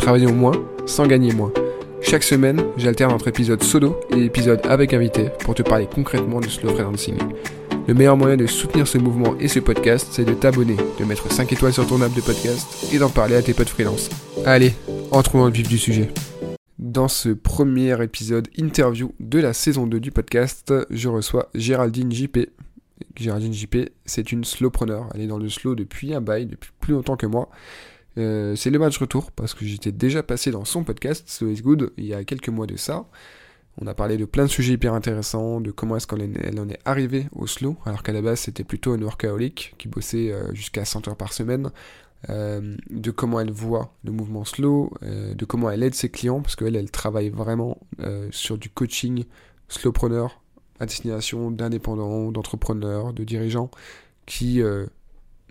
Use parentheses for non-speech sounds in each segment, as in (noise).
Travaillons moins sans gagner moins. Chaque semaine, j'alterne entre épisodes solo et épisodes avec invité pour te parler concrètement du slow freelancing. Le meilleur moyen de soutenir ce mouvement et ce podcast, c'est de t'abonner, de mettre 5 étoiles sur ton app de podcast et d'en parler à tes potes freelance. Allez, entrons dans le vif du sujet. Dans ce premier épisode interview de la saison 2 du podcast, je reçois Géraldine JP. Géraldine JP, c'est une slowpreneur. Elle est dans le slow depuis un bail, depuis plus longtemps que moi. Euh, c'est le match retour parce que j'étais déjà passé dans son podcast Slow is Good il y a quelques mois de ça. On a parlé de plein de sujets hyper intéressants, de comment est-ce qu'elle en est arrivée au slow, alors qu'à la base c'était plutôt un workaholic qui bossait euh, jusqu'à 100 heures par semaine, euh, de comment elle voit le mouvement slow, de comment elle aide ses clients, parce qu'elle, elle travaille vraiment sur du coaching slowpreneur à destination d'indépendants, d'entrepreneurs, de dirigeants qui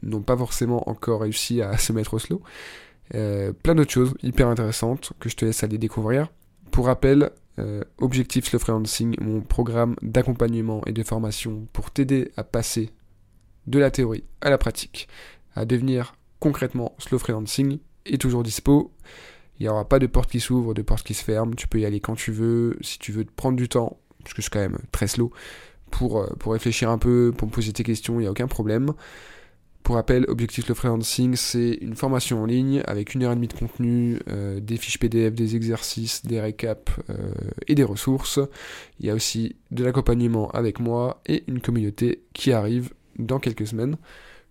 n'ont pas forcément encore réussi à (laughs) se mettre au slow. plein d'autres choses hyper intéressantes que je te laisse aller découvrir. Pour rappel, euh, Objectif Slow Freelancing, mon programme d'accompagnement et de formation pour t'aider à passer de la théorie à la pratique, à devenir concrètement Slow Freelancing, est toujours dispo. Il n'y aura pas de porte qui s'ouvre, de porte qui se ferme. Tu peux y aller quand tu veux. Si tu veux te prendre du temps, parce que je suis quand même très slow, pour, euh, pour réfléchir un peu, pour me poser tes questions, il n'y a aucun problème. Pour rappel, Objectif le freelancing, c'est une formation en ligne avec une heure et demie de contenu, euh, des fiches PDF, des exercices, des récaps euh, et des ressources. Il y a aussi de l'accompagnement avec moi et une communauté qui arrive dans quelques semaines.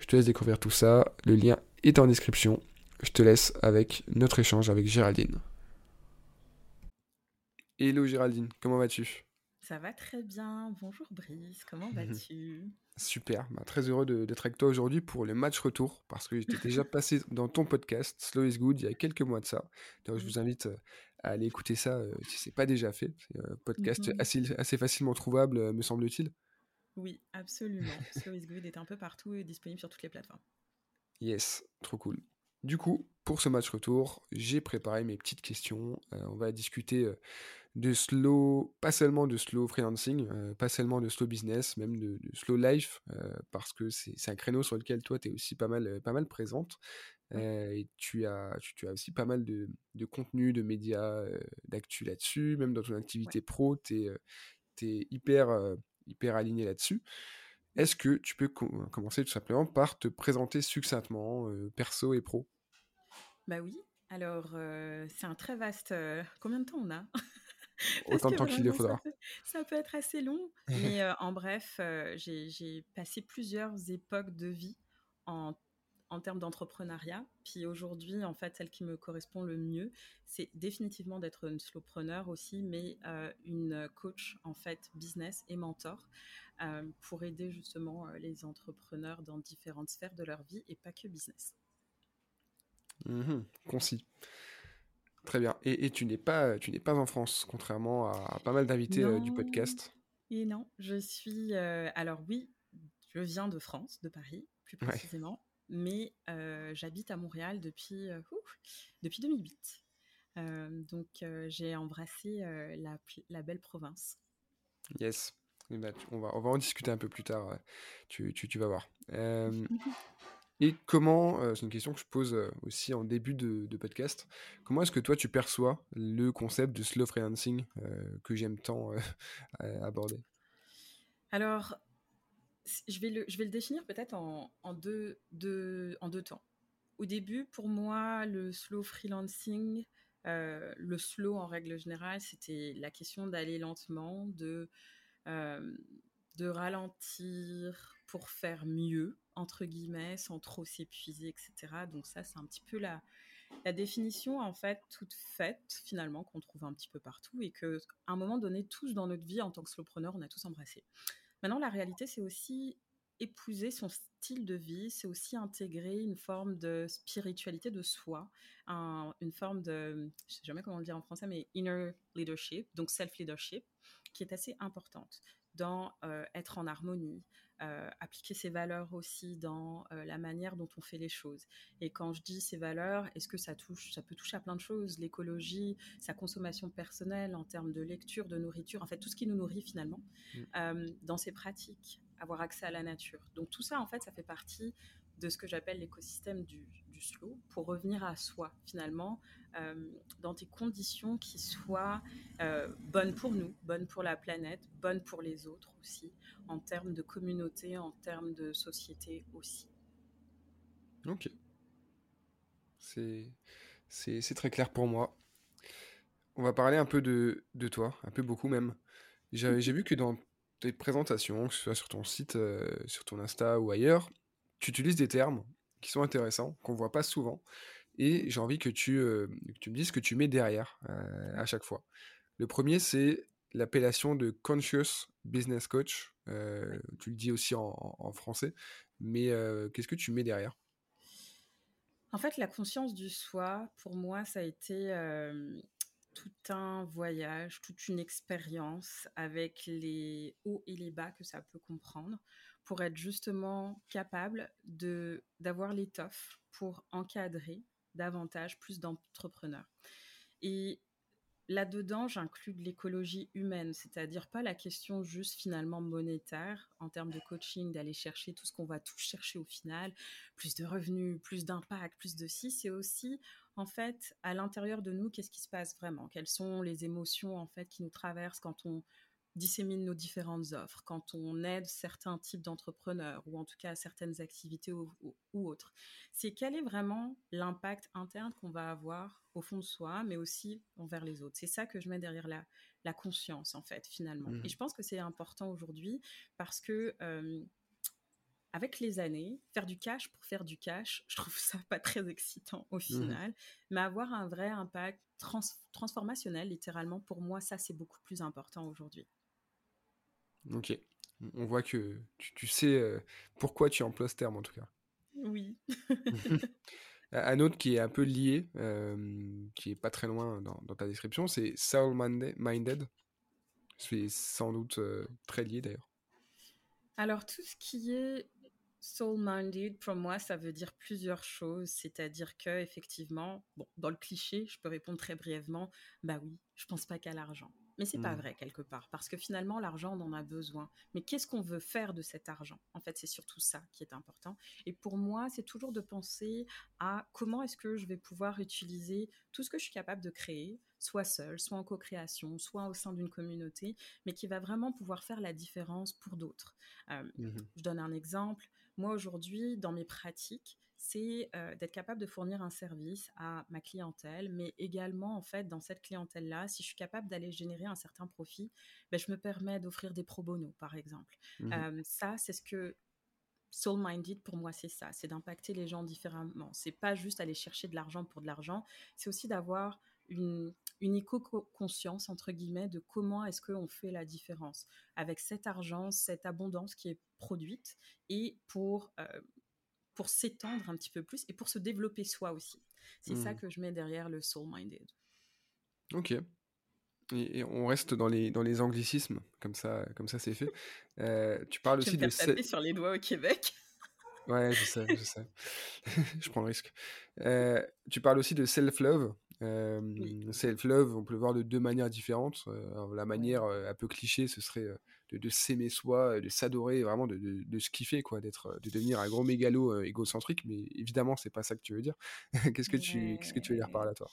Je te laisse découvrir tout ça. Le lien est en description. Je te laisse avec notre échange avec Géraldine. Hello Géraldine, comment vas-tu? Ça va très bien. Bonjour Brice, comment (laughs) vas-tu? Super, bah, très heureux d'être avec toi aujourd'hui pour le match retour, parce que j'étais déjà (laughs) passé dans ton podcast Slow is Good il y a quelques mois de ça. Donc je vous invite euh, à aller écouter ça euh, si ce n'est pas déjà fait. C'est un podcast mmh assez, assez facilement trouvable, euh, me semble-t-il. Oui, absolument. Slow is Good est un peu partout et disponible sur toutes les plateformes. Yes, trop cool. Du coup, pour ce match retour, j'ai préparé mes petites questions. on va discuter de slow, pas seulement de slow freelancing, euh, pas seulement de slow business, même de, slow life, euh, parce que c'est un créneau sur lequel toi, tu es aussi pas mal, euh, pas mal présente. et tu as, tu, as aussi pas mal de, de contenu, de médias, d'actu là-dessus, même dans ton activité pro, tu es, hyper, hyper aligné là-dessus. Est-ce que tu peux commencer tout simplement par te présenter succinctement, perso et pro? Bah oui, alors c'est un très vaste... combien de temps on a? (laughs) Autant de temps qu'il le faudra. Ça peut, être assez long, (laughs) mais en bref, j'ai passé plusieurs époques de vie en, en termes d'entrepreneuriat. Puis aujourd'hui, en fait, celle qui me correspond le mieux, c'est définitivement d'être une slowpreneur aussi, mais une coach en fait business et mentor pour aider justement les entrepreneurs dans différentes sphères de leur vie et pas que business. Mmh concis. Très bien. Et, tu n'es pas, tu n'es pas en France, contrairement à, pas mal d'invités euh, du podcast. Et non, je suis. Euh, alors oui, je viens de France, de Paris, plus précisément, mais euh, j'habite à Montréal depuis depuis 2008. donc j'ai embrassé la, la, belle province. Yes. Eh ben, on, va, on va en discuter un peu plus tard. Tu, tu, tu vas voir. (laughs) Et comment, c'est une question que je pose aussi en début de, podcast, comment est-ce que toi tu perçois le concept de slow freelancing que j'aime tant aborder? Alors, je vais le, je vais le définir peut-être en, en, deux, en deux temps. Au début, pour moi, le slow freelancing, le slow en règle générale, c'était la question d'aller lentement, de, de ralentir pour faire mieux entre guillemets, sans trop s'épuiser, etc. Donc ça, c'est un petit peu la, la définition en fait toute faite finalement qu'on trouve un petit peu partout et que à un moment donné, tous dans notre vie en tant que slowpreneur, on a tous embrassé. Maintenant, la réalité, c'est aussi épouser son style de vie, c'est aussi intégrer une forme de spiritualité de soi, une forme de, je sais jamais comment le dire en français, mais inner leadership, donc self-leadership, qui est assez importante dans euh, être en harmonie, euh, appliquer ses valeurs aussi dans euh, la manière dont on fait les choses. Et quand je dis ces valeurs, est-ce que ça touche, ça peut toucher à plein de choses, l'écologie, sa consommation personnelle en termes de lecture, de nourriture, en fait tout ce qui nous nourrit finalement, mmh. dans ses pratiques, avoir accès à la nature. Donc tout ça, en fait, ça fait partie de ce que j'appelle l'écosystème du, slow pour revenir à soi finalement euh, dans des conditions qui soient euh, bonnes pour nous, bonnes pour la planète, bonnes pour les autres aussi, en termes de communauté, en termes de société aussi. Ok. C'est, très clair pour moi. On va parler un peu de, de toi, un peu beaucoup même. J'ai, j'ai vu que dans tes présentations, que ce soit sur ton site, euh, sur ton Insta ou ailleurs, tu utilises des termes qui sont intéressants, qu'on voit pas souvent, et j'ai envie que tu, euh, me dises ce que tu mets derrière euh, à chaque fois. Le premier, c'est l'appellation de Conscious Business Coach. tu le dis aussi en, français, mais qu'est-ce que tu mets derrière? En fait, la conscience du soi, pour moi, ça a été tout un voyage, toute une expérience avec les hauts et les bas que ça peut comprendre pour être justement capable de d'avoir l'étoffe pour encadrer davantage plus d'entrepreneurs. Et Là-dedans, j'inclus de l'écologie humaine, c'est-à-dire pas la question juste finalement monétaire en termes de coaching, d'aller chercher tout ce qu'on va tout chercher au final, plus de revenus, plus d'impact, plus de si, c'est aussi en fait à l'intérieur de nous qu'est-ce qui se passe vraiment, quelles sont les émotions en fait qui nous traversent quand on dissémine nos différentes offres, quand on aide certains types d'entrepreneurs ou en tout cas certaines activités ou, autres. C'est quel est vraiment l'impact interne qu'on va avoir au fond de soi, mais aussi envers les autres? C'est ça que je mets derrière la, la conscience, en fait, finalement. Mmh. Et je pense que c'est important aujourd'hui parce que... Euh, avec les années, faire du cash pour faire du cash, je trouve ça (laughs) pas très excitant au mmh. final, mais avoir un vrai impact transformationnel, littéralement, pour moi, ça, c'est beaucoup plus important aujourd'hui. Ok. On voit que tu, sais euh, pourquoi tu emploies ce terme en tout cas. Oui. (laughs) un autre qui est un peu lié, euh, qui est pas très loin dans, ta description, c'est Soul Minded. C'est sans doute euh, très lié d'ailleurs. Alors tout ce qui est soul minded pour moi ça veut dire plusieurs choses, c'est-à-dire que effectivement, bon, dans le cliché, je peux répondre très brièvement, bah oui, je pense pas qu'à l'argent. Mais c'est pas mmh. vrai quelque part, parce que finalement, l'argent, on en a besoin. Mais qu'est-ce qu'on veut faire de cet argent? En fait, c'est surtout ça qui est important. Et pour moi, c'est toujours de penser à comment est-ce que je vais pouvoir utiliser tout ce que je suis capable de créer, soit seul, soit en co-création, soit au sein d'une communauté, mais qui va vraiment pouvoir faire la différence pour d'autres. Euh, mmh je donne un exemple. Moi, aujourd'hui, dans mes pratiques, c'est euh, d'être capable de fournir un service à ma clientèle, mais également, en fait, dans cette clientèle-là, si je suis capable d'aller générer un certain profit, ben, je me permets d'offrir des pro bono, par exemple. Mmh euh, ça, c'est ce que soul minded pour moi c'est ça c'est d'impacter les gens différemment. C'est pas juste aller chercher de l'argent pour de l'argent c'est aussi d'avoir une, une éco-conscience entre guillemets de comment est-ce qu'on fait la différence. Avec cet argent cette abondance qui est produite et pour euh, pour s'étendre un petit peu plus et pour se développer soi aussi. C'est ça mmh. que je mets derrière le soul-minded. Ok. Et, on reste dans les, dans les anglicismes, comme ça, comme ça c'est fait. (laughs) Euh, tu parles aussi de... taper sur les doigts au Québec. (laughs) Ouais, je sais, je sais. (laughs) je prends le risque. Euh, tu parles aussi de self-love. Euh, self-love, on peut le voir de deux manières différentes. la manière un peu cliché, ce serait de, s'aimer soi, de s'adorer, vraiment de, de, se kiffer, quoi, d'être, de devenir un gros mégalo égocentrique. Mais évidemment, c'est pas ça que tu veux dire. (laughs) qu'est-ce que tu, qu'est-ce que tu veux dire par là, toi?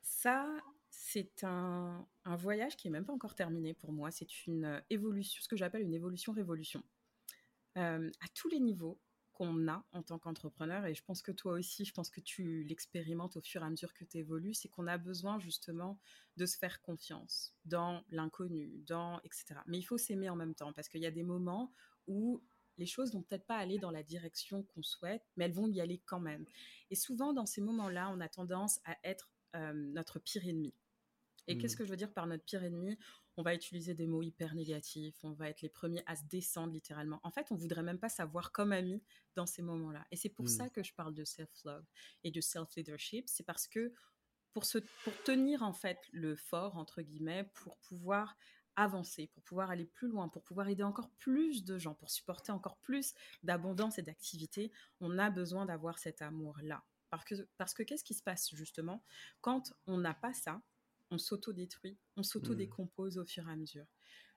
Ça, c'est un, un, voyage qui est même pas encore terminé pour moi. C'est une évolution, ce que j'appelle une évolution-révolution. à tous les niveaux, qu'on a en tant qu'entrepreneur, et je pense que toi aussi, je pense que tu l'expérimentes au fur et à mesure que tu évolues, c'est qu'on a besoin justement de se faire confiance dans l'inconnu, dans etc. Mais il faut s'aimer en même temps, parce qu'il y a des moments où les choses vont peut-être pas aller dans la direction qu'on souhaite, mais elles vont y aller quand même. Et souvent, dans ces moments-là, on a tendance à être euh, notre pire ennemi. Et qu'est-ce mmh. que je veux dire par notre pire ennemi? On va utiliser des mots hyper négatifs, on va être les premiers à se descendre littéralement. En fait, on voudrait même pas savoir comme ami dans ces moments-là. Et c'est pour ça mmh. que je parle de self-love et de self-leadership. C'est parce que pour, se, pour tenir en fait le fort, entre guillemets, pour pouvoir avancer, pour pouvoir aller plus loin, pour pouvoir aider encore plus de gens, pour supporter encore plus d'abondance et d'activité, on a besoin d'avoir cet amour-là. Parce que, parce que qu'est-ce qui se passe justement? Quand on n'a pas ça on s'auto-détruit, on s'auto-décompose au fur et à mesure.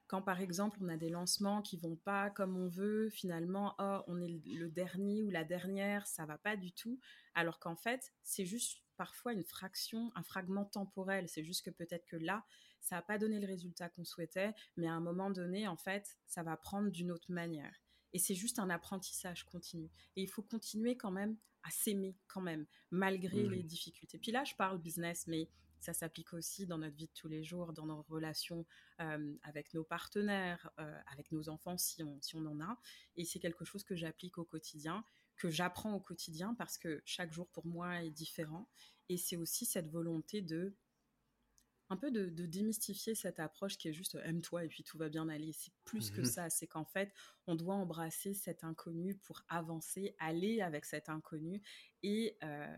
Quand par exemple on a des lancements qui vont pas comme on veut, finalement, oh, on est le dernier ou la dernière, ça va pas du tout. Alors qu'en fait, c'est juste parfois une fraction, un fragment temporel. C'est juste que peut-être que là, ça n'a pas donné le résultat qu'on souhaitait, mais à un moment donné, en fait, ça va prendre d'une autre manière. Et c'est juste un apprentissage continu. Et il faut continuer quand même à s'aimer quand même, malgré mmh. les difficultés. Puis là, je parle business, mais ça s'applique aussi dans notre vie de tous les jours, dans nos relations euh, avec nos partenaires, euh, avec nos enfants si on, si on en a. Et c'est quelque chose que j'applique au quotidien, que j'apprends au quotidien parce que chaque jour pour moi est différent. Et c'est aussi cette volonté de un peu de, démystifier cette approche qui est juste aime-toi et puis tout va bien aller. C'est plus que (laughs) ça, c'est qu'en fait, on doit embrasser cet inconnu pour avancer, aller avec cet inconnu et, euh,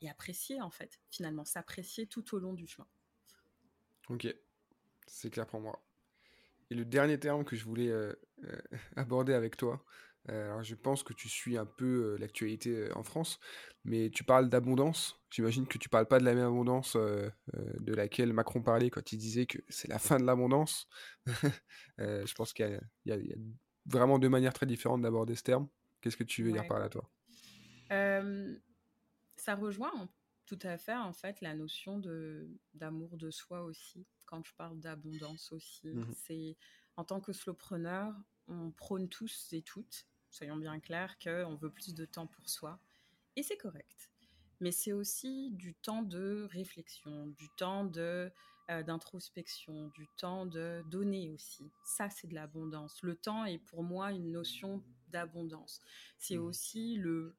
et apprécier en fait, finalement, s'apprécier tout au long du chemin. Ok, c'est clair pour moi. Et le dernier terme que je voulais euh, euh, (laughs) aborder avec toi, euh, alors je pense que tu suis un peu l'actualité en France, mais tu parles d'abondance. J'imagine que tu parles pas de la même abondance de laquelle Macron parlait quand il disait que c'est la fin de l'abondance. (laughs) je pense qu'il y, a vraiment deux manières très différentes d'aborder ce terme. Qu'est-ce que tu veux dire par là, toi? Ça rejoint tout à fait en fait la notion de d'amour de soi aussi. Quand je parle d'abondance aussi mmh c'est en tant que slowpreneur on prône tous et toutes soyons bien clairs qu'on veut plus de temps pour soi. Et c'est correct. Mais c'est aussi du temps de réflexion du temps de euh, d'introspection du temps de donner aussi. Ça c'est de l'abondance. Le temps est pour moi une notion d'abondance. C'est mmh. aussi le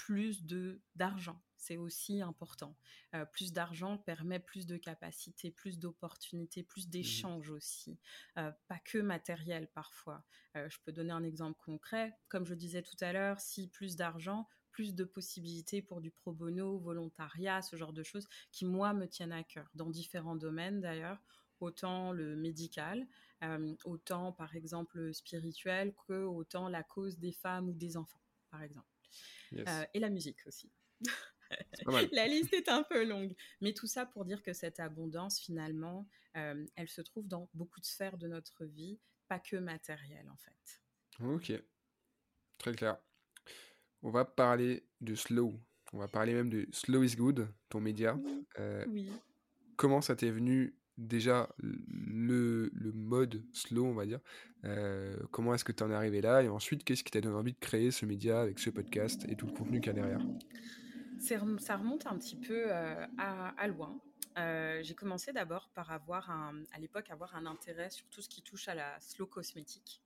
plus de d'argent. C'est aussi important. Euh, plus d'argent permet plus de capacités, plus d'opportunités, plus mmh d'échanges aussi. Euh, pas que matériel parfois. Euh, je peux donner un exemple concret. Comme je disais tout à l'heure, si plus d'argent, plus de possibilités pour du pro bono, volontariat, ce genre de choses qui, moi, me tiennent à cœur, dans différents domaines d'ailleurs, autant le médical, autant par exemple le spirituel, que autant la cause des femmes ou des enfants, par exemple. Euh, et la musique aussi. (laughs) la liste est un peu longue. Mais tout ça pour dire que cette abondance, finalement, euh, elle se trouve dans beaucoup de sphères de notre vie, pas que matérielle, en fait. Ok. Très clair. On va parler de Slow. On va parler même de Slow is Good, ton média. Euh, oui. Comment ça t'est venu déjà le, le, mode slow, on va dire. Euh, comment est-ce que tu en es arrivé là? Et ensuite, qu'est-ce qui t'a donné envie de créer ce média avec ce podcast et tout le contenu qu'il y a derrière? Ça remonte un petit peu euh, à, loin. Euh, j'ai commencé d'abord par avoir à l'époque avoir un intérêt sur tout ce qui touche à la slow cosmétique.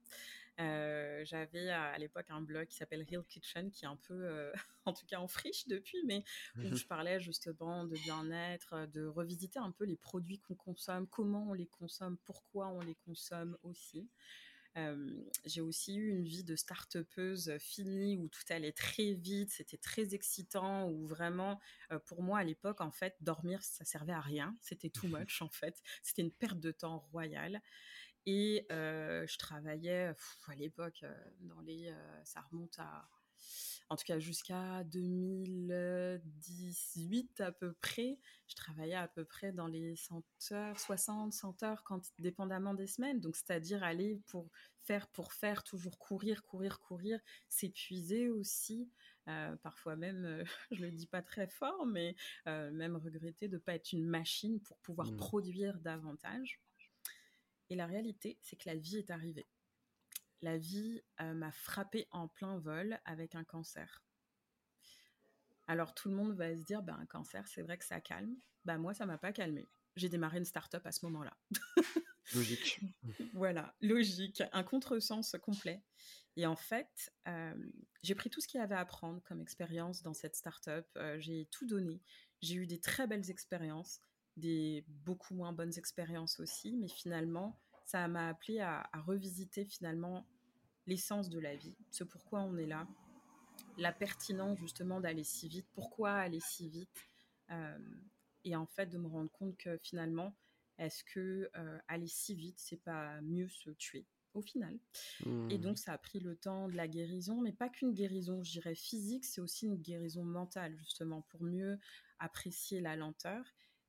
Euh, j'avais à, l'époque un blog qui s'appelle Real Kitchen, qui est un peu, euh, (laughs) en tout cas en friche depuis, mais où je parlais justement de bien-être, de revisiter un peu les produits qu'on consomme, comment on les consomme, pourquoi on les consomme aussi. Euh, j'ai aussi eu une vie de start-upeuse finie où tout allait très vite, c'était très excitant, où vraiment, pour moi à l'époque, en fait, dormir, ça servait à rien, c'était too (laughs) much en fait, c'était une perte de temps royale. Et je travaillais à l'époque, dans les, ça remonte à, en tout cas jusqu'à 2018 à peu près. Je travaillais à peu près dans les 100 heures, 60, 100 heures, quand, dépendamment des semaines. Donc, c'est-à-dire aller pour faire, pour faire, toujours courir, courir, courir, s'épuiser aussi. parfois même, (laughs) je le dis pas très fort, mais même regretter de ne pas être une machine pour pouvoir mmh. produire davantage. Et la réalité, c'est que la vie est arrivée. La vie euh, m'a frappé en plein vol avec un cancer. Alors tout le monde va se dire, ben, un cancer, c'est vrai que ça calme. Ben, moi, ça m'a pas calmé. J'ai démarré une start-up à ce moment-là. logique. (laughs) voilà, logique, un contresens complet. Et en fait, euh, j'ai pris tout ce qu'il y avait à apprendre comme expérience dans cette start-up. Euh, j'ai tout donné. J'ai eu des très belles expériences des beaucoup moins bonnes expériences aussi, mais finalement, ça m'a appelé à, revisiter finalement l'essence de la vie, ce pourquoi on est là, la pertinence justement d'aller si vite, pourquoi aller si vite, euh, et en fait de me rendre compte que finalement, est-ce que euh, aller si vite, c'est pas mieux se tuer au final. Et mmh. donc, ça a pris le temps de la guérison, mais pas qu'une guérison, je dirais, physique, c'est aussi une guérison mentale, justement, pour mieux apprécier la lenteur.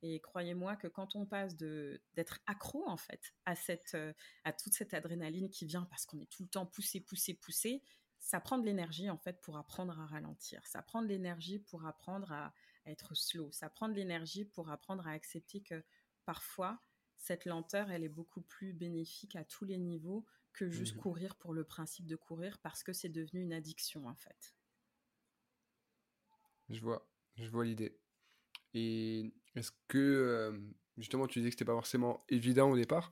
Et croyez-moi que quand on passe de d'être accro en fait à cette euh, à toute cette adrénaline qui vient parce qu'on est tout le temps poussé poussé poussé, ça prend de l'énergie en fait pour apprendre à ralentir. Ça prend de l'énergie pour apprendre à, être slow. Ça prend de l'énergie pour apprendre à accepter que parfois cette lenteur elle est beaucoup plus bénéfique à tous les niveaux que juste mmh courir pour le principe de courir parce que c'est devenu une addiction en fait. Je vois, je vois l'idée. Et est-ce que, justement, tu disais que c'était pas forcément évident au départ.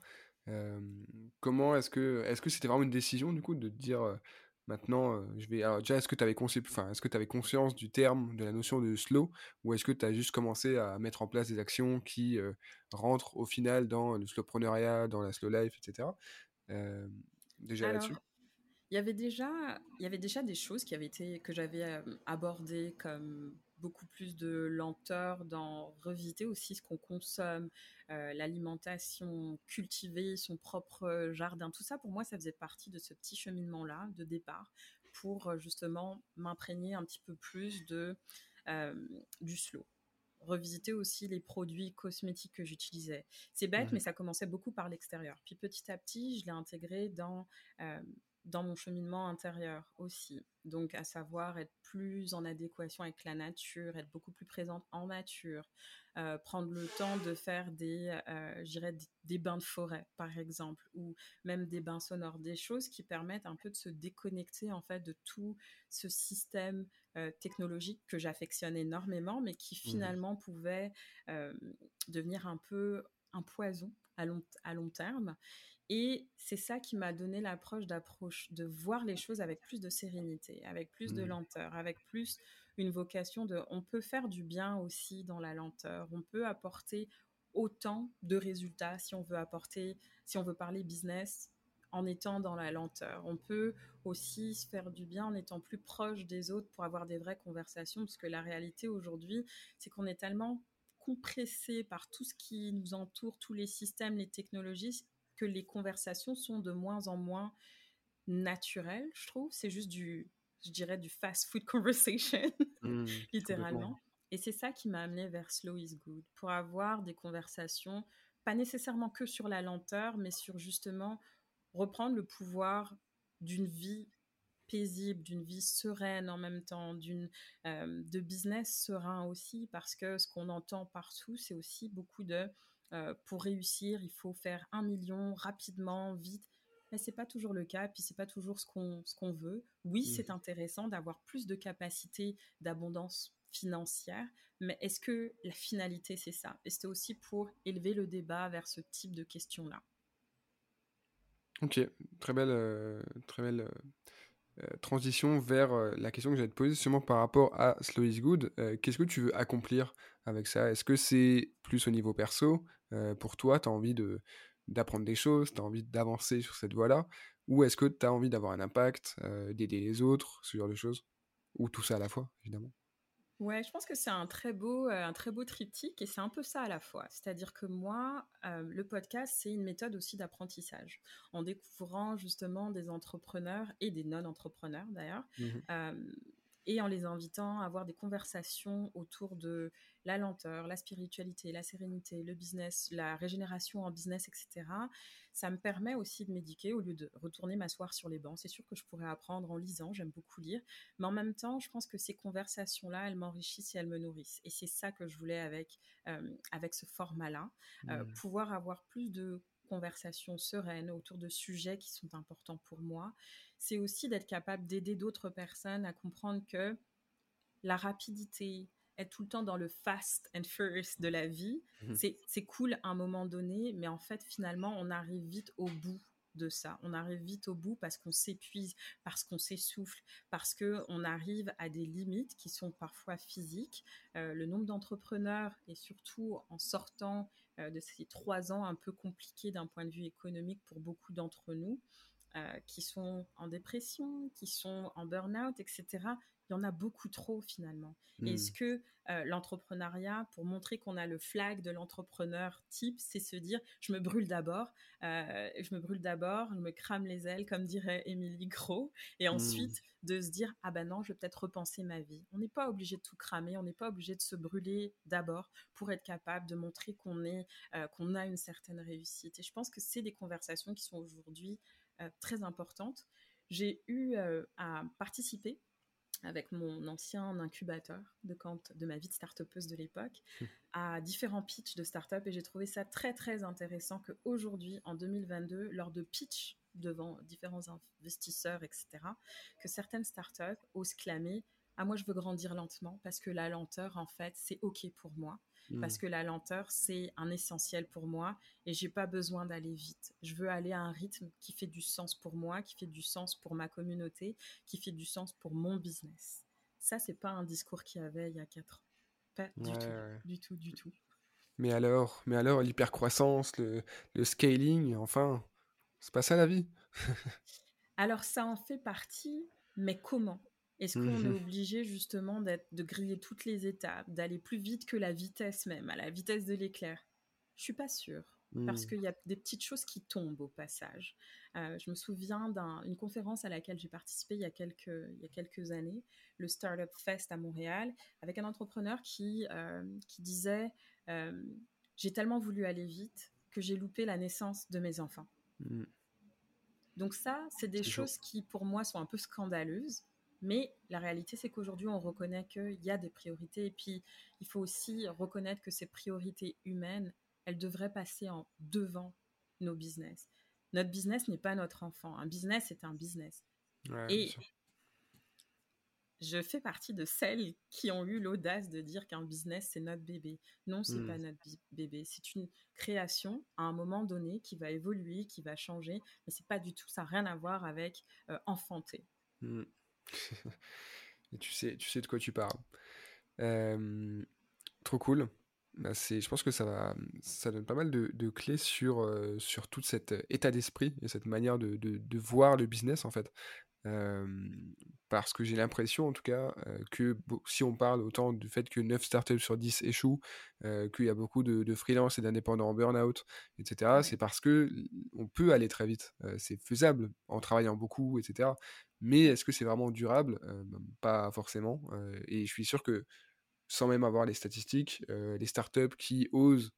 comment est-ce que, est-ce que c'était vraiment une décision du coup de dire maintenant, je vais. Alors déjà, est-ce que tu avais enfin, est-ce que tu avais conscience du terme, de la notion de slow, ou est-ce que tu as juste commencé à mettre en place des actions qui rentrent au final dans le slowpreneuriat, dans la slow life, etc. déjà là-dessus? Il y avait déjà, il y avait déjà des choses qui avaient été que j'avais abordées comme beaucoup plus de lenteur dans revisiter aussi ce qu'on consomme, euh, l'alimentation, cultiver son propre jardin, tout ça pour moi ça faisait partie de ce petit cheminement-là de départ pour euh, justement m'imprégner un petit peu plus de euh, du slow revisiter aussi les produits cosmétiques que j'utilisais. C'est bête, mmh mais ça commençait beaucoup par l'extérieur. Puis petit à petit, je l'ai intégré dans dans mon cheminement intérieur aussi. Donc, à savoir être plus en adéquation avec la nature, être beaucoup plus présente en nature, euh, prendre le temps de faire des, euh, des bains de forêt, par exemple, ou même des bains sonores, des choses qui permettent un peu de se déconnecter en fait de tout ce système euh, technologique que j'affectionne énormément, mais qui mmh finalement pouvait euh, devenir un peu un poison à long, à long terme. Et c'est ça qui m'a donné l'approche d'approche, de voir les choses avec plus de sérénité, avec plus de mmh. lenteur, avec plus une vocation de on peut faire du bien aussi dans la lenteur, on peut apporter autant de résultats si on veut apporter, si on veut parler business en étant dans la lenteur. On peut aussi se faire du bien en étant plus proche des autres pour avoir des vraies conversations, parce que la réalité aujourd'hui, c'est qu'on est tellement compressé par tout ce qui nous entoure, tous les systèmes, les technologies, que les conversations sont de moins en moins naturelles, je trouve. C'est juste du, je dirais, du fast food (laughs) conversation, mmh, littéralement. Et c'est ça qui m'a amené vers Slow is Good, pour avoir des conversations, pas nécessairement que sur la lenteur, mais sur justement reprendre le pouvoir d'une vie paisible, d'une vie sereine en même temps, d'une euh, de business serein aussi, parce que ce qu'on entend partout, c'est aussi beaucoup de euh, pour réussir, il faut faire un million rapidement, vite. Mais c'est pas toujours le cas, puis c'est pas toujours ce qu'on ce qu'on veut. Oui, mmh. c'est intéressant d'avoir plus de capacité d'abondance financière, mais est-ce que la finalité c'est ça? Et c'était aussi pour élever le débat vers ce type de questions-là. Ok, très belle, euh, très belle euh, transition vers la question que j'allais te poser, justement par rapport à Slow is Good. Qu'est-ce que tu veux accomplir avec ça? Est-ce que c'est plus au niveau perso? Euh, pour toi, tu as envie de, d'apprendre des choses, tu as envie d'avancer sur cette voie-là Ou est-ce que tu as envie d'avoir un impact, euh, d'aider les autres, ce genre de choses? Ou tout ça à la fois, évidemment? Ouais, je pense que c'est un très beau, un très beau triptyque et c'est un peu ça à la fois. C'est-à-dire que moi, le podcast, c'est une méthode aussi d'apprentissage. En découvrant justement des entrepreneurs et des non-entrepreneurs d'ailleurs, mmh et en les invitant à avoir des conversations autour de la lenteur, la spiritualité, la sérénité, le business, la régénération en business, etc. Ça me permet aussi de médiquer au lieu de retourner m'asseoir sur les bancs. C'est sûr que je pourrais apprendre en lisant, j'aime beaucoup lire, mais en même temps, je pense que ces conversations-là, elles m'enrichissent et elles me nourrissent. Et c'est ça que je voulais avec, euh, avec ce format-là, euh, mmh. pouvoir avoir plus de conversations sereines autour de sujets qui sont importants pour moi c'est aussi d'être capable d'aider d'autres personnes à comprendre que la rapidité, être tout le temps dans le fast and first de la vie, mmh c'est cool à un moment donné, mais en fait, finalement, on arrive vite au bout de ça. On arrive vite au bout parce qu'on s'épuise, parce qu'on s'essouffle, parce qu'on arrive à des limites qui sont parfois physiques. Euh, le nombre d'entrepreneurs, et surtout en sortant de ces trois ans un peu compliqués d'un point de vue économique pour beaucoup d'entre nous, euh, qui sont en dépression, qui sont en burn-out, etc. Il y en a beaucoup trop finalement. Hmm. Est-ce que euh, l'entrepreneuriat, pour montrer qu'on a le flag de l'entrepreneur type, c'est se dire je me brûle d'abord, euh, je me brûle d'abord, je me crame les ailes, comme dirait Émilie Gros, et ensuite de se dire ah ben non, je vais peut-être repenser ma vie. On n'est pas obligé de tout cramer, on n'est pas obligé de se brûler d'abord pour être capable de montrer qu'on est, qu'on a une certaine réussite. Et je pense que c'est des conversations qui sont aujourd'hui euh, très importante. J'ai eu euh, à participer avec mon ancien incubateur de, ma vie de start de l'époque, hum. à différents pitchs de start-up et j'ai trouvé ça très très intéressant qu'aujourd'hui, en 2022, lors de pitch devant différents investisseurs, etc., que certaines start-up osent clamer ah moi je veux grandir lentement parce que la lenteur en fait c'est ok pour moi parce mmh. que la lenteur, c'est un essentiel pour moi et j'ai pas besoin d'aller vite. Je veux aller à un rythme qui fait du sens pour moi, qui fait du sens pour ma communauté, qui fait du sens pour mon business. Ça, c'est pas un discours qu'il y avait il y a quatre ans. Pas du tout, du tout, du tout. Mais alors, mais alors l'hypercroissance, le, le scaling, enfin, c'est pas ça la vie? (laughs) alors ça en fait partie, mais comment? Est-ce qu'on est mmh obligé justement de griller toutes les étapes, d'aller plus vite que la vitesse même, à la vitesse de l'éclair? Je suis pas sûre. Parce mmh. qu'il y a des petites choses qui tombent au passage. Euh, je me souviens d'une conférence à laquelle j'ai participé il y, a quelques, il y a quelques années, le Startup Fest à Montréal, avec un entrepreneur qui, euh, qui disait euh, J'ai tellement voulu aller vite que j'ai loupé la naissance de mes enfants. Mmh. Donc, ça, c'est des choses qui, pour moi, sont un peu scandaleuses. Mais la réalité, c'est qu'aujourd'hui, on reconnaît qu'il y a des priorités. Et puis, il faut aussi reconnaître que ces priorités humaines, elles devraient passer en devant nos business. Notre business n'est pas notre enfant. Un business, c'est un business. et je fais partie de celles qui ont eu l'audace de dire qu'un business, c'est notre bébé. Non, c'est n'est hmm. pas notre bébé. C'est une création à un moment donné qui va évoluer, qui va changer. Mais c'est pas du tout, ça n'a rien à voir avec euh, enfanter. Hmm. Et tu sais, tu sais de quoi tu parles. trop cool. Bah, c'est, je pense que ça, va, ça donne pas mal de, de clés sur, euh, sur tout cet état d'esprit et cette manière de, de, de voir le business en fait. parce que j'ai l'impression en tout cas que si on parle autant du fait que 9 startups sur 10 échouent, qu'il y a beaucoup de, de freelance et d'indépendants en burn-out, etc., c'est parce que on peut aller très vite. c'est faisable en travaillant beaucoup, etc. Mais est-ce que c'est vraiment durable? Euh, ben, Pas forcément. Euh, et je suis sûr que sans même avoir les statistiques, euh, les startups qui osent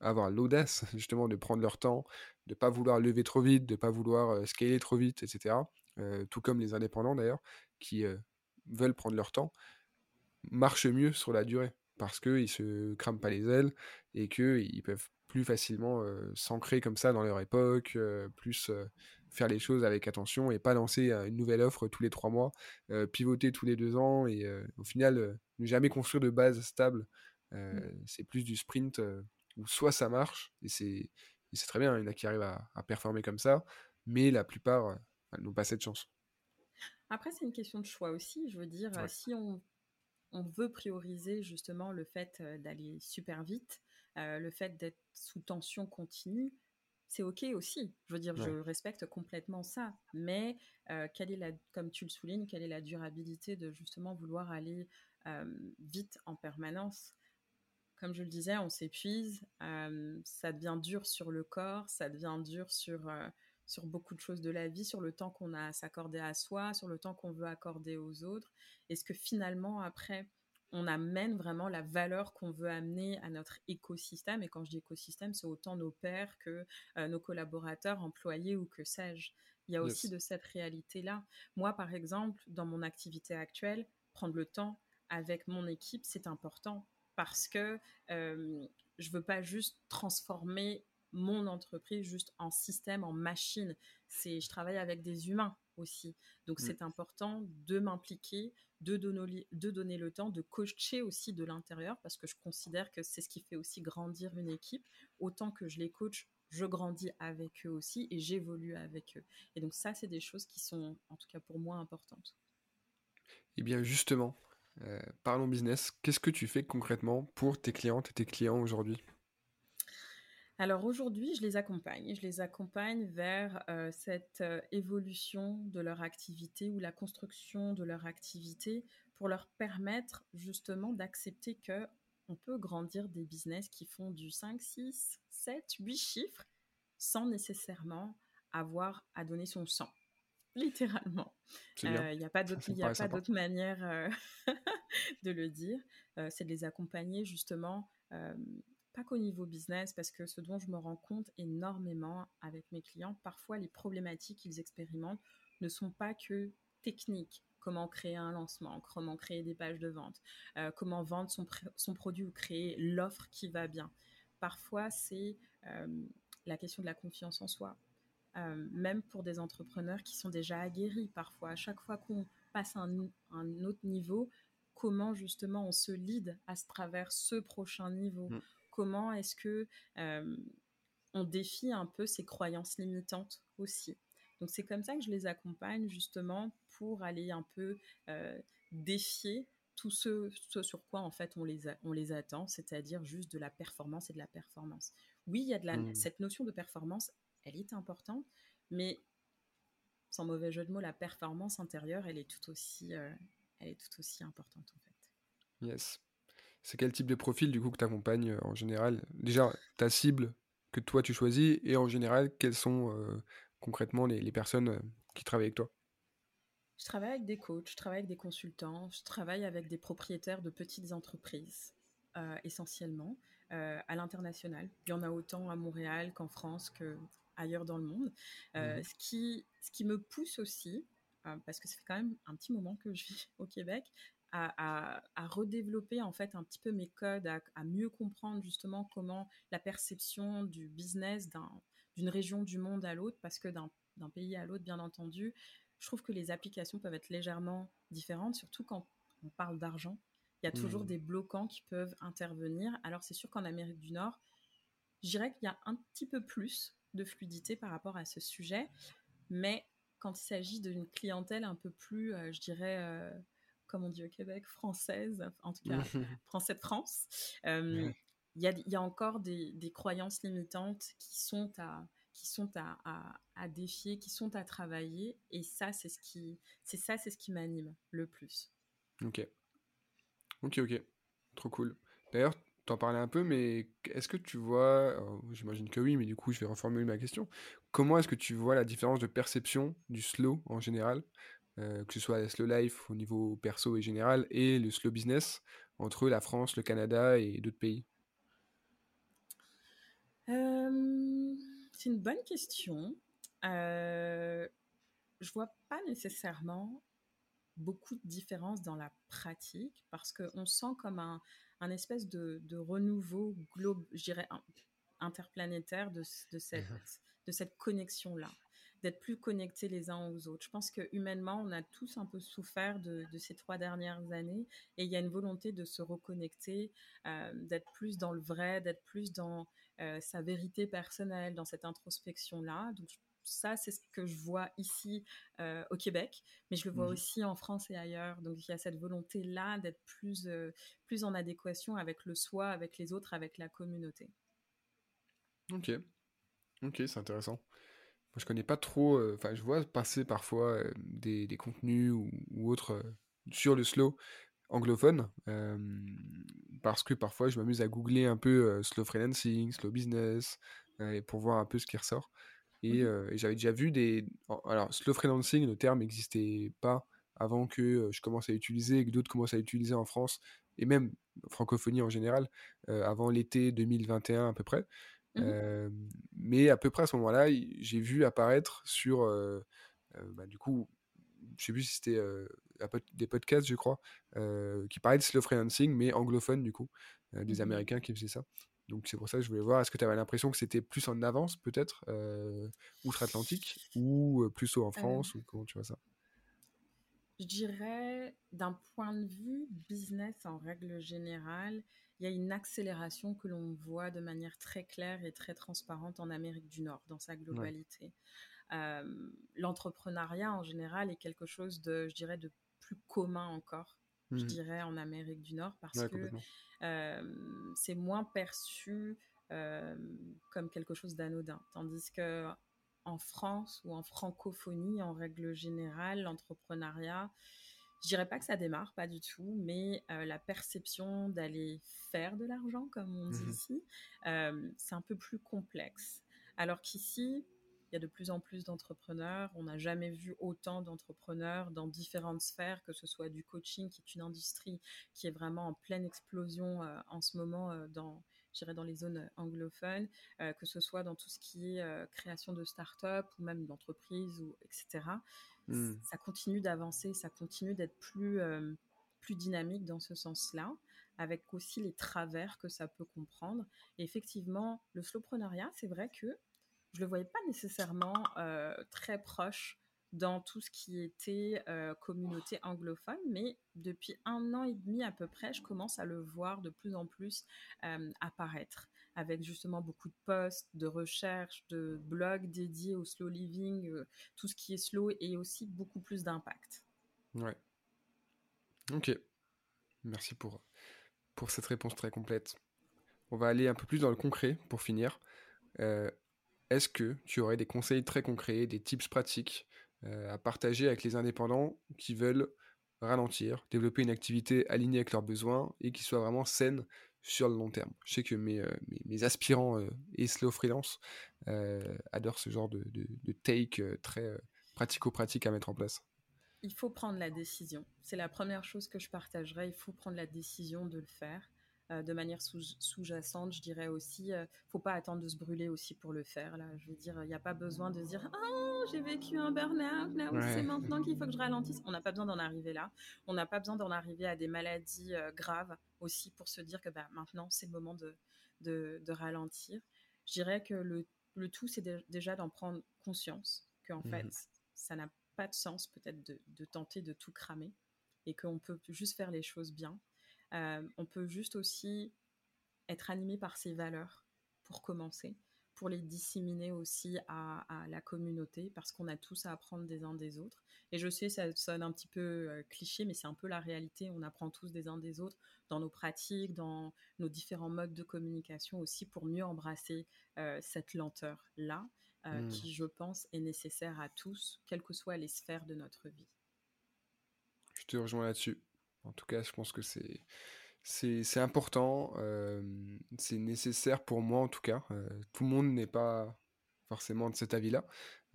avoir l'audace (laughs) justement de prendre leur temps, de ne pas vouloir lever trop vite, de ne pas vouloir scaler trop vite, etc. tout comme les indépendants d'ailleurs, qui veulent prendre leur temps, marchent mieux sur la durée parce qu'ils ne se crament pas les ailes et qu'ils peuvent plus facilement s'ancrer comme ça dans leur époque, plus faire les choses avec attention et pas lancer une nouvelle offre tous les trois mois, pivoter tous les deux ans et au final ne jamais construire de base stable. Mmh. C'est plus du sprint où soit ça marche et c'est très bien, il y en a qui arrivent à, performer comme ça, mais la plupart n'ont pas cette chance. Après, c'est une question de choix aussi. Je veux dire, si on, on, veut prioriser justement le fait d'aller super vite, le fait d'être sous tension continue, c'est ok aussi. Je veux dire, je respecte complètement ça. Mais euh, quelle est la, comme tu le soulignes, quelle est la durabilité de justement vouloir aller euh, vite en permanence? Comme je le disais, on s'épuise, euh, ça devient dur sur le corps, ça devient dur sur sur beaucoup de choses de la vie, sur le temps qu'on a à s'accorder à soi, sur le temps qu'on veut accorder aux autres. Est-ce que finalement, après, on amène vraiment la valeur qu'on veut amener à notre écosystème. Et quand je dis écosystème, c'est autant nos pairs que euh, nos collaborateurs, employés ou que sais-je. Il y a aussi de cette réalité-là. Moi, par exemple, dans mon activité actuelle, prendre le temps avec mon équipe, c'est important parce que euh, je veux pas juste transformer mon entreprise juste en système, en machine. C'est, je travaille avec des humains aussi. Donc, mmh. c'est important de m'impliquer, de donner, le temps, de coacher aussi de l'intérieur, parce que je considère que c'est ce qui fait aussi grandir une équipe. Autant que je les coach je grandis avec eux aussi et j'évolue avec eux. Et donc ça, c'est des choses qui sont, en tout cas pour moi, importantes. Eh bien justement, euh, parlons business. Qu'est-ce que tu fais concrètement pour tes clientes et tes clients aujourd'hui? Alors aujourd'hui, je les accompagne. Je les accompagne vers euh, cette euh, évolution de leur activité ou la construction de leur activité pour leur permettre justement d'accepter que on peut grandir des business qui font du 5, 6, 7, 8 chiffres sans nécessairement avoir à donner son sang. (laughs) Littéralement. Il n'y a pas d'autre manière (laughs) de le dire. c'est de les accompagner justement pas qu'au niveau business, parce que ce dont je me rends compte énormément avec mes clients, parfois les problématiques qu'ils expérimentent ne sont pas que techniques. Comment créer un lancement, comment créer des pages de vente, euh, comment vendre son, produit ou créer l'offre qui va bien. Parfois, c'est euh, la question de la confiance en soi. Euh, même pour des entrepreneurs qui sont déjà aguerris, parfois, à chaque fois qu'on passe un, un autre niveau, comment justement on se lead à travers ce prochain niveau? Mm comment est-ce que on défie un peu ces croyances limitantes aussi. Donc c'est comme ça que je les accompagne justement pour aller un peu défier tout ce, sur quoi en fait on les, on les attend, c'est-à-dire juste de la performance et de la performance. Oui, il y a de la, mmh. cette notion de performance, elle est importante, mais sans mauvais jeu de mots, la performance intérieure, elle est tout aussi, elle est tout aussi importante en fait. Yes. C'est quel type de profil du coup que tu accompagnes euh, en général? Déjà, ta cible que toi tu choisis et en général, quelles sont euh, concrètement les, personnes euh, qui travaillent avec toi? Je travaille avec des coachs, je travaille avec des consultants, je travaille avec des propriétaires de petites entreprises essentiellement à l'international. Il y en a autant à Montréal qu'en France qu'ailleurs dans le monde. Mmh ce, qui, ce qui me pousse aussi, parce que ça fait quand même un petit moment que je vis au Québec, à, redévelopper en fait un petit peu mes codes, à, mieux comprendre justement comment la perception du business d'une région du monde à l'autre, parce que d'un pays à l'autre, bien entendu, je trouve que les applications peuvent être légèrement différentes, surtout quand on parle d'argent. Il y a toujours mmh. des bloquants qui peuvent intervenir. Alors c'est sûr qu'en Amérique du Nord, je dirais qu'il y a un petit peu plus de fluidité par rapport à ce sujet, mais quand il s'agit d'une clientèle un peu plus, euh, je dirais, euh, comme on dit au Québec, française, en tout cas (laughs) français de France, il y, a, encore des, croyances limitantes qui sont à qui sont à, à, défier, qui sont à travailler, et ça, c'est ce qui, c'est ça, c'est ce qui m'anime le plus. Ok, ok, ok, trop cool. D'ailleurs, t'en parlais un peu, mais est-ce que tu vois, j'imagine que oui, mais du coup, je vais reformuler ma question. Comment est-ce que tu vois la différence de perception du slow en général? Euh, que ce soit la slow life au niveau perso et général, et le slow business entre la France, le Canada et d'autres pays euh, C'est une bonne question. Euh, je vois pas nécessairement beaucoup de différences dans la pratique parce qu'on sent comme un, un espèce de, de renouveau globe, je dirais, interplanétaire de, de cette, (laughs) de cette connexion-là d'être plus connectés les uns aux autres. Je pense que humainement, on a tous un peu souffert de, ces trois dernières années et il y a une volonté de se reconnecter, euh, d'être plus dans le vrai, d'être plus dans euh, sa vérité personnelle, dans cette introspection-là. Donc, ça, c'est ce que je vois ici euh, au Québec, mais je le vois mmh aussi en France et ailleurs. Donc, il y a cette volonté-là d'être plus, plus en adéquation avec le soi, avec les autres, avec la communauté. Ok, ok, c'est intéressant. Moi, je connais pas trop. Euh, enfin, je vois passer parfois euh, des, des, contenus ou, ou autres euh, sur le slow anglophone parce que parfois je m'amuse à googler un peu slow freelancing, slow business pour voir un peu ce qui ressort. Et, et j'avais déjà vu des. Alors, slow freelancing, le terme n'existait pas avant que je commence à l'utiliser et que d'autres commencent à l'utiliser en France et même francophonie en général, avant l'été 2021 à peu près. Mmh mais à peu près à ce moment-là, j'ai vu apparaître sur, bah, du coup, je sais plus si c'était des podcasts, je crois, qui parlaient de slow freelancing, mais anglophone du coup, des mmh Américains qui faisaient ça. Donc c'est pour ça que je voulais voir, est-ce que tu avais l'impression que c'était plus en avance peut-être, outre-Atlantique, ou plus haut en France, ou comment tu vois ça? Je dirais, d'un point de vue business en règle générale, il y a une accélération que l'on voit de manière très claire et très transparente en Amérique du Nord dans sa globalité. Euh, l'entrepreneuriat en général est quelque chose de, je dirais, de plus commun encore, je mmh. dirais, en Amérique du Nord parce que euh, c'est moins perçu euh, comme quelque chose d'anodin. Tandis que en France ou en francophonie, en règle générale, l'entrepreneuriat, je dirais pas que ça démarre, pas du tout, mais euh, la perception d'aller faire de l'argent, comme on dit mmh ici, euh, c'est un peu plus complexe. Alors qu'ici, il y a de plus en plus d'entrepreneurs. On n'a jamais vu autant d'entrepreneurs dans différentes sphères, que ce soit du coaching, qui est une industrie qui est vraiment en pleine explosion euh, en ce moment dans je dans les zones anglophones, euh, que ce soit dans tout ce qui est euh, création de start-up ou même d'entreprises, ou, etc. Hmm. Ça continue d'avancer, ça continue d'être plus, euh, plus dynamique dans ce sens-là, avec aussi les travers que ça peut comprendre. Effectivement, le slowpreneuriat, c'est vrai que je ne le voyais pas nécessairement très proche dans tout ce qui était euh, communauté anglophone, mais depuis un an et demi à peu près, je commence à le voir de plus en plus euh, apparaître, avec justement beaucoup de posts, de recherches, de blogs dédiés au slow living, euh, tout ce qui est slow, et aussi beaucoup plus d'impact. Ouais. Ok. Merci pour, pour cette réponse très complète. On va aller un peu plus dans le concret pour finir. Est-ce que tu aurais des conseils très concrets, des tips pratiques euh, à partager avec les indépendants qui veulent ralentir, développer une activité alignée avec leurs besoins et qui soit vraiment saine sur le long terme. Je sais que mes, euh, mes, aspirants euh, et slow freelance adorent ce genre de, de take très pratico-pratique à mettre en place. Il faut prendre la décision. C'est la première chose que je partagerai. Il faut prendre la décision de le faire. Euh, de manière sous-jacente, je dirais aussi, ne euh, faut pas attendre de se brûler aussi pour le faire. Là, je veux dire, il n'y a pas besoin de dire, oh, j'ai vécu un burn-out, là, c'est maintenant qu'il faut que je ralentisse. On n'a pas besoin d'en arriver là. On n'a pas besoin d'en arriver à des maladies euh, graves aussi pour se dire que bah, maintenant c'est le moment de, de, ralentir. Je dirais que le, le tout, c'est déjà d'en prendre conscience qu'en mmh fait, ça n'a pas de sens peut-être de, de tenter de tout cramer et qu'on peut juste faire les choses bien. Euh, on peut juste aussi être animé par ses valeurs pour commencer, pour les disséminer aussi à, la communauté, parce qu'on a tous à apprendre des uns des autres. Et je sais, ça sonne un petit peu euh, cliché, mais c'est un peu la réalité. On apprend tous des uns des autres dans nos pratiques, dans nos différents modes de communication aussi, pour mieux embrasser euh, cette lenteur-là, hmm. qui, je pense, est nécessaire à tous, quelles que soient les sphères de notre vie. Je te rejoins là-dessus. En tout cas, je pense que c'est c'est important, euh, c'est nécessaire pour moi en tout cas. Euh, tout le monde n'est pas forcément de cet avis-là.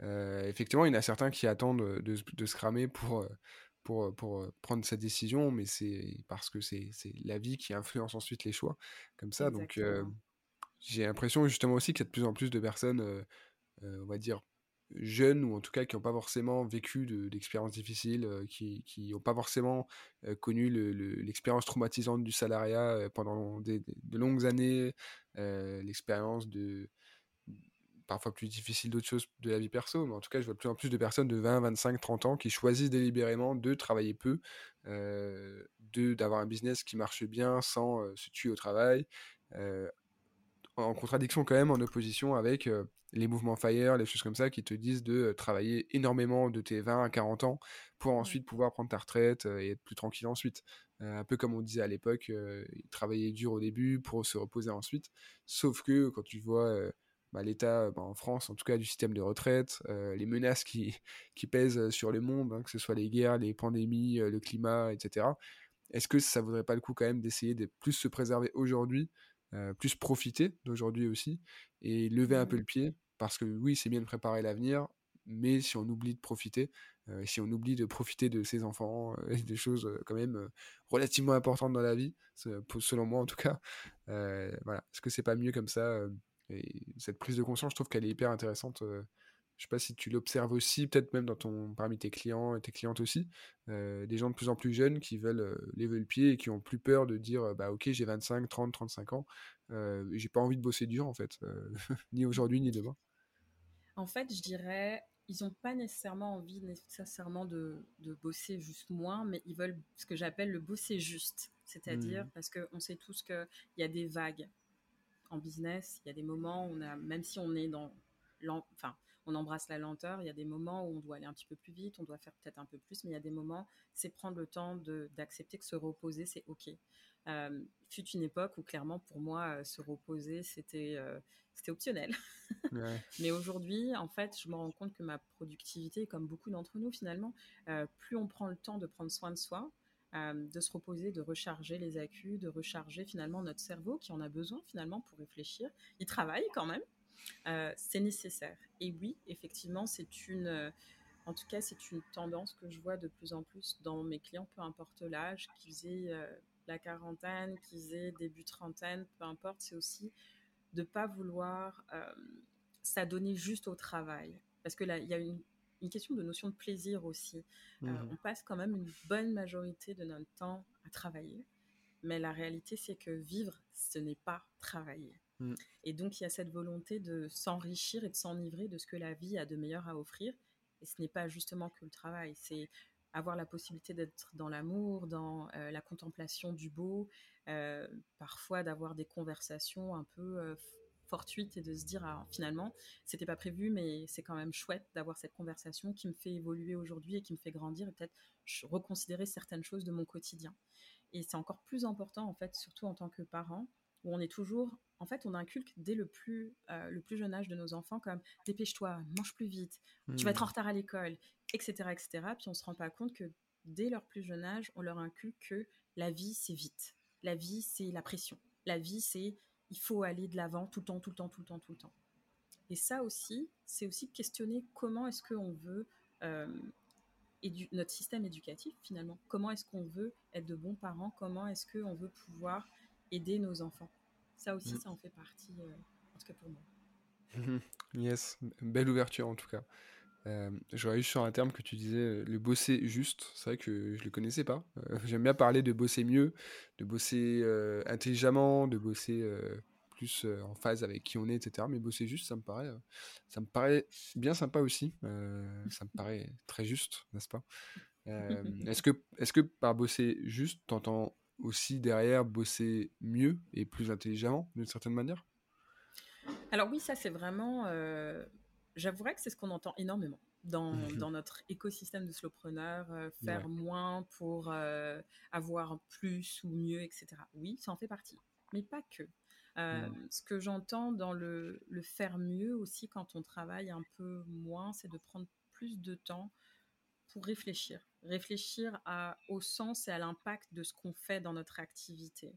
Euh, effectivement, il y en a certains qui attendent de, de se cramer pour, pour, pour prendre cette décision, mais c'est parce que c'est la vie qui influence ensuite les choix, comme ça. Donc, j'ai l'impression justement aussi qu'il y a de plus en plus de personnes, on va dire, jeunes ou en tout cas qui n'ont pas forcément vécu d'expériences difficiles, euh, qui n'ont pas forcément euh, connu l'expérience traumatisante du salariat euh, pendant de longues années, l'expérience de parfois plus difficile d'autres choses de la vie perso, mais en tout cas je vois de plus en plus de personnes de 20, 25, 30 ans qui choisissent délibérément de travailler peu, de d'avoir un business qui marche bien sans se tuer au travail, en contradiction quand même, en opposition avec euh, les mouvements FIRE, les choses comme ça, qui te disent de euh, travailler énormément de tes 20 à 40 ans pour ensuite pouvoir prendre ta retraite euh, et être plus tranquille ensuite. un peu comme on disait à l'époque, travailler dur au début pour se reposer ensuite. Sauf que quand tu vois bah, l'état bah, en France, en tout cas du système de retraite, les menaces qui, (laughs) qui pèsent sur le monde, hein, que ce soit les guerres, les pandémies, le climat, etc. Est-ce que ça vaudrait pas le coup quand même d'essayer de plus se préserver aujourd'hui euh, plus profiter d'aujourd'hui aussi et lever un peu mmh. le pied parce que oui, c'est bien de préparer l'avenir, mais si on oublie de profiter, euh, si on oublie de profiter de ses enfants euh, et des choses quand même relativement importantes dans la vie, selon moi en tout cas, voilà, est-ce que c'est pas mieux comme ça et cette prise de conscience, je trouve qu'elle est hyper intéressante je sais pas si tu l'observes aussi, peut-être même dans ton, parmi tes clients et tes clientes aussi, euh, des gens de plus en plus jeunes qui veulent euh, lever le pied et qui ont plus peur de dire bah ok j'ai 25, 30, 35 ans, j'ai pas envie de bosser dur en fait, (laughs) ni aujourd'hui ni demain. En fait, je dirais ils n'ont pas nécessairement envie nécessairement de, de, bosser juste moins, mais ils veulent ce que j'appelle le bosser juste. C'est-à-dire, mmh. parce qu'on sait tous qu'il y a des vagues en business, il y a des moments où on a, même si on est dans, enfin, on embrasse la lenteur, il y a des moments où on doit aller un petit peu plus vite, on doit faire peut-être un peu plus, mais il y a des moments, c'est prendre le temps d'accepter que se reposer, c'est OK. Euh, fut une époque où clairement, pour moi, euh, se reposer, c'était euh, c'était optionnel. (laughs) mais aujourd'hui, en fait, je me rends compte que ma productivité, comme beaucoup d'entre nous finalement, euh, plus on prend le temps de prendre soin de soi, euh, de se reposer, de recharger les accus, de recharger finalement notre cerveau qui en a besoin finalement pour réfléchir. Il travaille quand même, euh, c'est nécessaire. Et oui, effectivement, c'est une, euh, en tout cas, c'est une tendance que je vois de plus en plus dans mes clients, peu importe l'âge, qu'ils aient la quarantaine, qu'ils aient début trentaine, peu importe, c'est aussi de pas vouloir s'adonner juste au travail. Parce que là, il y a une une question de notion de plaisir aussi. Euh, mmh on passe quand même une bonne majorité de notre temps à travailler, mais la réalité, c'est que vivre, ce n'est pas travailler. Mmh. Et donc, il y a cette volonté de s'enrichir et de s'enivrer de ce que la vie a de meilleur à offrir. Et ce n'est pas justement que le travail, c'est avoir la possibilité d'être dans l'amour, dans euh, la contemplation du beau, euh, parfois d'avoir des conversations un peu fortuite et de se dire ah, finalement c'était pas prévu mais c'est quand même chouette d'avoir cette conversation qui me fait évoluer aujourd'hui et qui me fait grandir et peut-être reconsidérer certaines choses de mon quotidien et c'est encore plus important en fait surtout en tant que parent où on est toujours en fait on inculque dès le plus euh, le plus jeune âge de nos enfants comme dépêche-toi mange plus vite tu vas être en mmh. retard à l'école etc etc puis on se rend pas compte que dès leur plus jeune âge on leur inculque que la vie c'est vite la vie c'est la pression la vie c'est il faut aller de l'avant tout le temps, tout le temps, tout le temps, tout le temps. Et ça aussi, c'est aussi questionner comment est-ce qu'on veut euh, notre système éducatif finalement. Comment est-ce qu'on veut être de bons parents? Comment est-ce qu'on veut pouvoir aider nos enfants Ça aussi, mm. ça en fait partie, euh, en tout cas pour moi. (laughs) yes, belle ouverture en tout cas. Euh, J'aurais eu sur un terme que tu disais, euh, le bosser juste. C'est vrai que je le connaissais pas. Euh, (laughs) j'aime bien parler de bosser mieux, de bosser euh, intelligemment, de bosser plus en phase avec qui on est, etc. Mais bosser juste, ça me paraît, ça me paraît bien sympa aussi. ça me paraît très juste, n'est-ce pas? (laughs) Est-ce que, est que par bosser juste, t'entends aussi derrière bosser mieux et plus intelligemment, d'une certaine manière? Alors oui, ça c'est vraiment j'avouerais que c'est ce qu'on entend énormément dans, mmh (laughs) dans, notre écosystème de slowpreneurs, euh, faire moins pour euh, avoir plus ou mieux, etc. Oui, ça en fait partie, mais pas que. Euh, mmh. Ce que j'entends dans le, le, faire mieux aussi quand on travaille un peu moins, c'est de prendre plus de temps pour réfléchir. Réfléchir à, au sens et à l'impact de ce qu'on fait dans notre activité.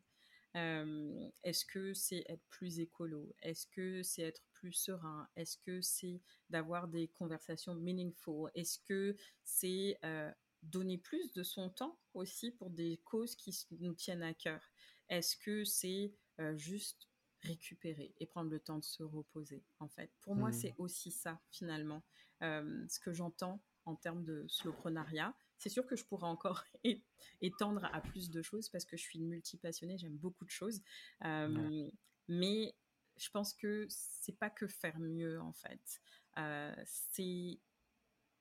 Est-ce que c'est être plus écolo? Est-ce que c'est être plus serein? Est-ce que c'est d'avoir des conversations meaningful? Est-ce que c'est euh, donner plus de son temps aussi pour des causes qui nous tiennent à cœur? Est-ce que c'est euh, juste récupérer et prendre le temps de se reposer en fait? Pour moi, mmh. c'est aussi ça finalement. ce que j'entends en termes de slowprenariat, c'est sûr que je pourrais encore (laughs) étendre à plus de choses parce que je suis une multipassionnée, j'aime beaucoup de choses. Euh, mais je pense que c'est pas que faire mieux en fait. Euh, c'est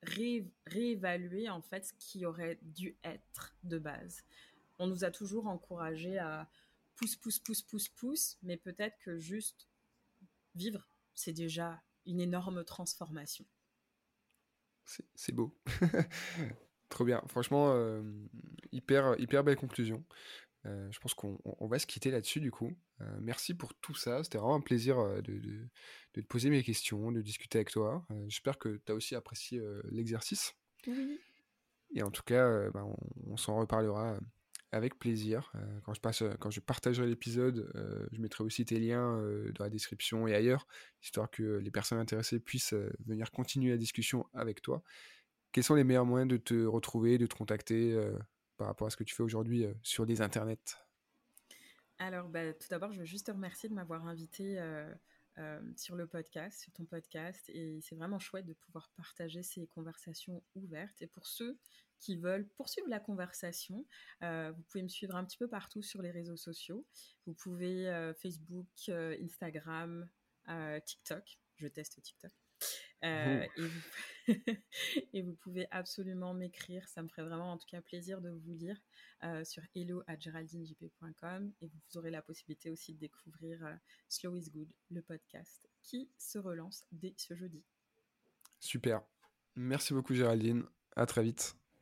réévaluer en fait ce qui aurait dû être de base. On nous a toujours encouragé à pousse, pousse, pousse, pousse, pousse, mais peut-être que juste vivre, c'est déjà une énorme transformation. C'est beau. (laughs) Trop bien. Franchement, euh, hyper, hyper belle conclusion. Euh, je pense qu'on va se quitter là-dessus du coup. Euh, merci pour tout ça. C'était vraiment un plaisir de, de, te poser mes questions, de discuter avec toi. J'espère que tu as aussi apprécié l'exercice. Oui. Et en tout cas, bah, on, s'en reparlera avec plaisir. quand, je passe, quand je partagerai l'épisode, je mettrai aussi tes liens dans la description et ailleurs, histoire que les personnes intéressées puissent venir continuer la discussion avec toi. Quels sont les meilleurs moyens de te retrouver, de te contacter euh, par rapport à ce que tu fais aujourd'hui euh, sur les internets? Alors, bah, tout d'abord, je veux juste te remercier de m'avoir invité euh, sur le podcast, sur ton podcast. Et c'est vraiment chouette de pouvoir partager ces conversations ouvertes. Et pour ceux qui veulent poursuivre la conversation, vous pouvez me suivre un petit peu partout sur les réseaux sociaux. Vous pouvez Facebook, Instagram, TikTok. Je teste TikTok. Euh, (laughs) et, vous... pouvez absolument m'écrire. Ça me ferait vraiment en tout cas plaisir de vous lire euh, sur hello@geraldinejp.com et vous aurez la possibilité aussi de découvrir euh, Slow is Good, le podcast qui se relance dès ce jeudi. Super. Merci beaucoup Géraldine. À très vite.